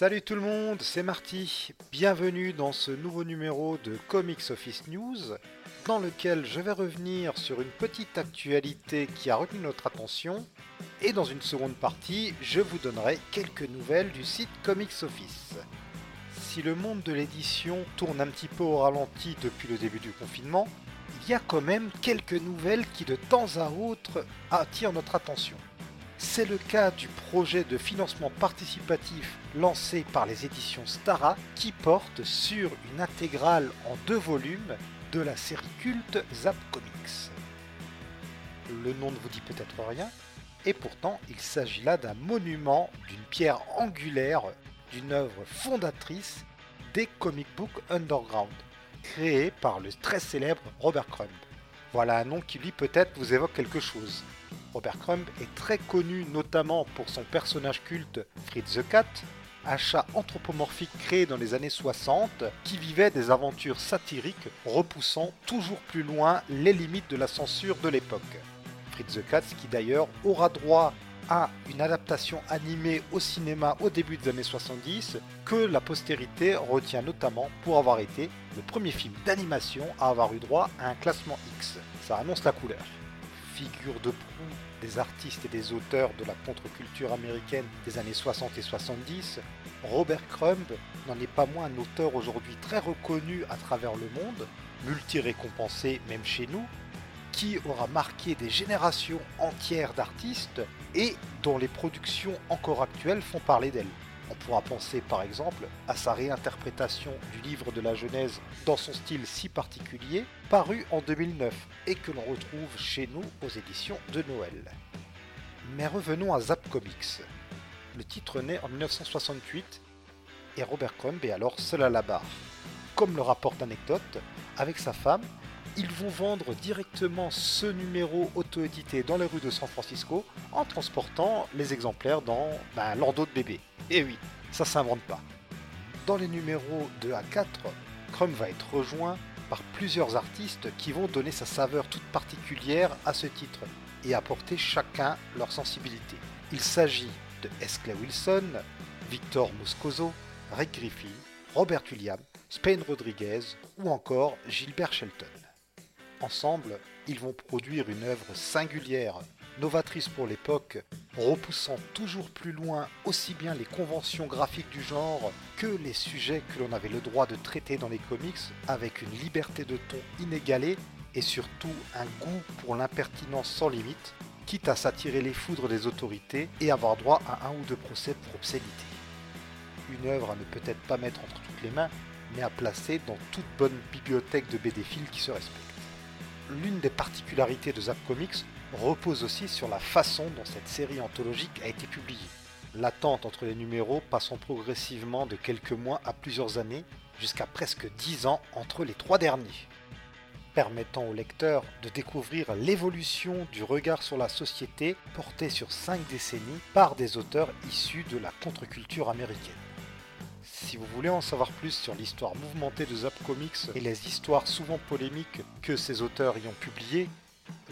Salut tout le monde, c'est Marty. Bienvenue dans ce nouveau numéro de Comics Office News, dans lequel je vais revenir sur une petite actualité qui a retenu notre attention. Et dans une seconde partie, je vous donnerai quelques nouvelles du site Comics Office. Si le monde de l'édition tourne un petit peu au ralenti depuis le début du confinement, il y a quand même quelques nouvelles qui de temps à autre attirent notre attention. C'est le cas du projet de financement participatif lancé par les éditions Stara qui porte sur une intégrale en deux volumes de la série culte Zap Comics. Le nom ne vous dit peut-être rien, et pourtant il s'agit là d'un monument, d'une pierre angulaire, d'une œuvre fondatrice des comic book underground, créée par le très célèbre Robert Crumb. Voilà un nom qui lui peut-être vous évoque quelque chose. Robert Crumb est très connu notamment pour son personnage culte Fritz the Cat, un chat anthropomorphique créé dans les années 60 qui vivait des aventures satiriques repoussant toujours plus loin les limites de la censure de l'époque. Fritz the Cat qui d'ailleurs aura droit à une adaptation animée au cinéma au début des années 70 que la postérité retient notamment pour avoir été le premier film d'animation à avoir eu droit à un classement X. Ça annonce la couleur figure de proue des artistes et des auteurs de la contre-culture américaine des années 60 et 70, Robert Crumb n'en est pas moins un auteur aujourd'hui très reconnu à travers le monde, multi-récompensé même chez nous, qui aura marqué des générations entières d'artistes et dont les productions encore actuelles font parler d'elle. On pourra penser par exemple à sa réinterprétation du livre de la Genèse dans son style si particulier, paru en 2009 et que l'on retrouve chez nous aux éditions de Noël. Mais revenons à Zap Comics. Le titre naît en 1968 et Robert Crumb est alors seul à la barre. Comme le rapporte Anecdote, avec sa femme, ils vont vendre directement ce numéro auto-édité dans les rues de San Francisco en transportant les exemplaires dans ben, leur dos de bébé. Et oui, ça s'invente pas. Dans les numéros 2 à 4, Crumb va être rejoint par plusieurs artistes qui vont donner sa saveur toute particulière à ce titre et apporter chacun leur sensibilité. Il s'agit de Esclay Wilson, Victor Moscoso, Rick Griffin, Robert William, Spain Rodriguez ou encore Gilbert Shelton. Ensemble, ils vont produire une œuvre singulière, novatrice pour l'époque, repoussant toujours plus loin aussi bien les conventions graphiques du genre que les sujets que l'on avait le droit de traiter dans les comics avec une liberté de ton inégalée et surtout un goût pour l'impertinence sans limite, quitte à s'attirer les foudres des autorités et avoir droit à un ou deux procès pour obscénité. Une œuvre à ne peut-être pas mettre entre toutes les mains, mais à placer dans toute bonne bibliothèque de BD qui se respecte l'une des particularités de Zap Comics repose aussi sur la façon dont cette série anthologique a été publiée. L'attente entre les numéros passant progressivement de quelques mois à plusieurs années, jusqu'à presque 10 ans entre les trois derniers, permettant au lecteur de découvrir l'évolution du regard sur la société porté sur 5 décennies par des auteurs issus de la contre-culture américaine. Si vous voulez en savoir plus sur l'histoire mouvementée de Zap Comics et les histoires souvent polémiques que ces auteurs y ont publiées,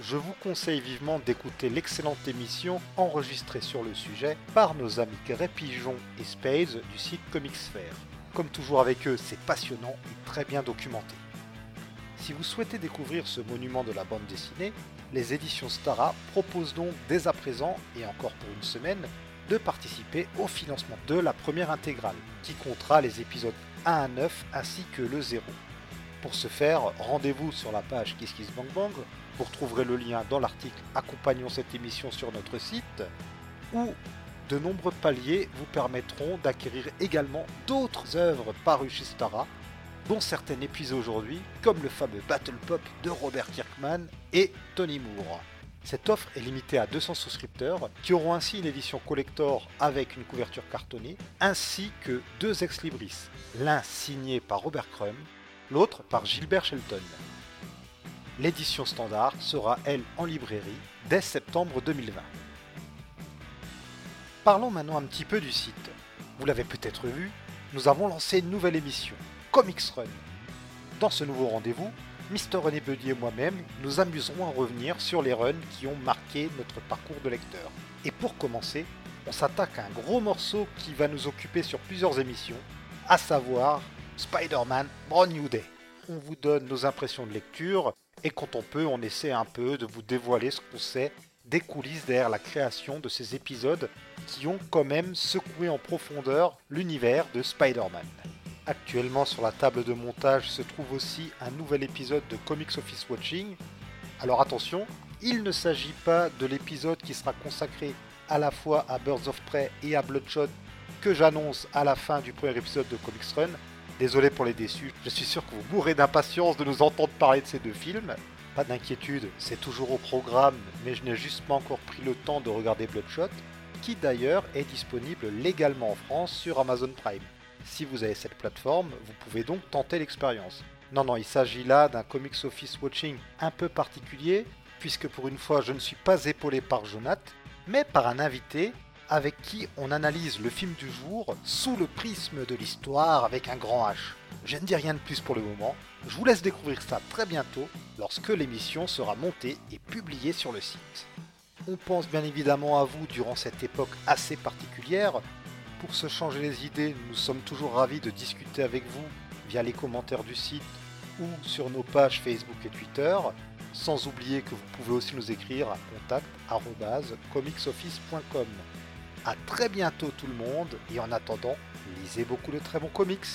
je vous conseille vivement d'écouter l'excellente émission enregistrée sur le sujet par nos amis Grey Pigeon et Spades du site Comicsphère. Comme toujours avec eux, c'est passionnant et très bien documenté. Si vous souhaitez découvrir ce monument de la bande dessinée, les éditions Stara proposent donc dès à présent, et encore pour une semaine, de participer au financement de la première intégrale, qui comptera les épisodes 1 à 9 ainsi que le 0. Pour ce faire, rendez-vous sur la page KissKissBankBang, vous retrouverez le lien dans l'article accompagnant cette émission sur notre site, où de nombreux paliers vous permettront d'acquérir également d'autres œuvres parues chez dont certaines épuisées aujourd'hui, comme le fameux Battle Pop de Robert Kirkman et Tony Moore. Cette offre est limitée à 200 souscripteurs qui auront ainsi une édition collector avec une couverture cartonnée, ainsi que deux ex-libris, l'un signé par Robert Crumb, l'autre par Gilbert Shelton. L'édition standard sera, elle, en librairie dès septembre 2020. Parlons maintenant un petit peu du site. Vous l'avez peut-être vu, nous avons lancé une nouvelle émission, Comics Run. Dans ce nouveau rendez-vous, Mr. René Buddy et moi-même nous amuserons à revenir sur les runs qui ont marqué notre parcours de lecteur. Et pour commencer, on s'attaque à un gros morceau qui va nous occuper sur plusieurs émissions, à savoir Spider-Man Brand New Day. On vous donne nos impressions de lecture et quand on peut, on essaie un peu de vous dévoiler ce qu'on sait des coulisses derrière la création de ces épisodes qui ont quand même secoué en profondeur l'univers de Spider-Man. Actuellement sur la table de montage se trouve aussi un nouvel épisode de Comics Office Watching. Alors attention, il ne s'agit pas de l'épisode qui sera consacré à la fois à Birds of Prey et à Bloodshot que j'annonce à la fin du premier épisode de Comics Run. Désolé pour les déçus, je suis sûr que vous mourrez d'impatience de nous entendre parler de ces deux films. Pas d'inquiétude, c'est toujours au programme, mais je n'ai juste pas encore pris le temps de regarder Bloodshot, qui d'ailleurs est disponible légalement en France sur Amazon Prime. Si vous avez cette plateforme, vous pouvez donc tenter l'expérience. Non, non, il s'agit là d'un comics office watching un peu particulier, puisque pour une fois je ne suis pas épaulé par Jonath, mais par un invité avec qui on analyse le film du jour sous le prisme de l'histoire avec un grand H. Je ne dis rien de plus pour le moment, je vous laisse découvrir ça très bientôt lorsque l'émission sera montée et publiée sur le site. On pense bien évidemment à vous durant cette époque assez particulière. Pour se changer les idées, nous sommes toujours ravis de discuter avec vous via les commentaires du site ou sur nos pages Facebook et Twitter. Sans oublier que vous pouvez aussi nous écrire à contact.comicsoffice.com. A très bientôt tout le monde et en attendant, lisez beaucoup de très bons comics.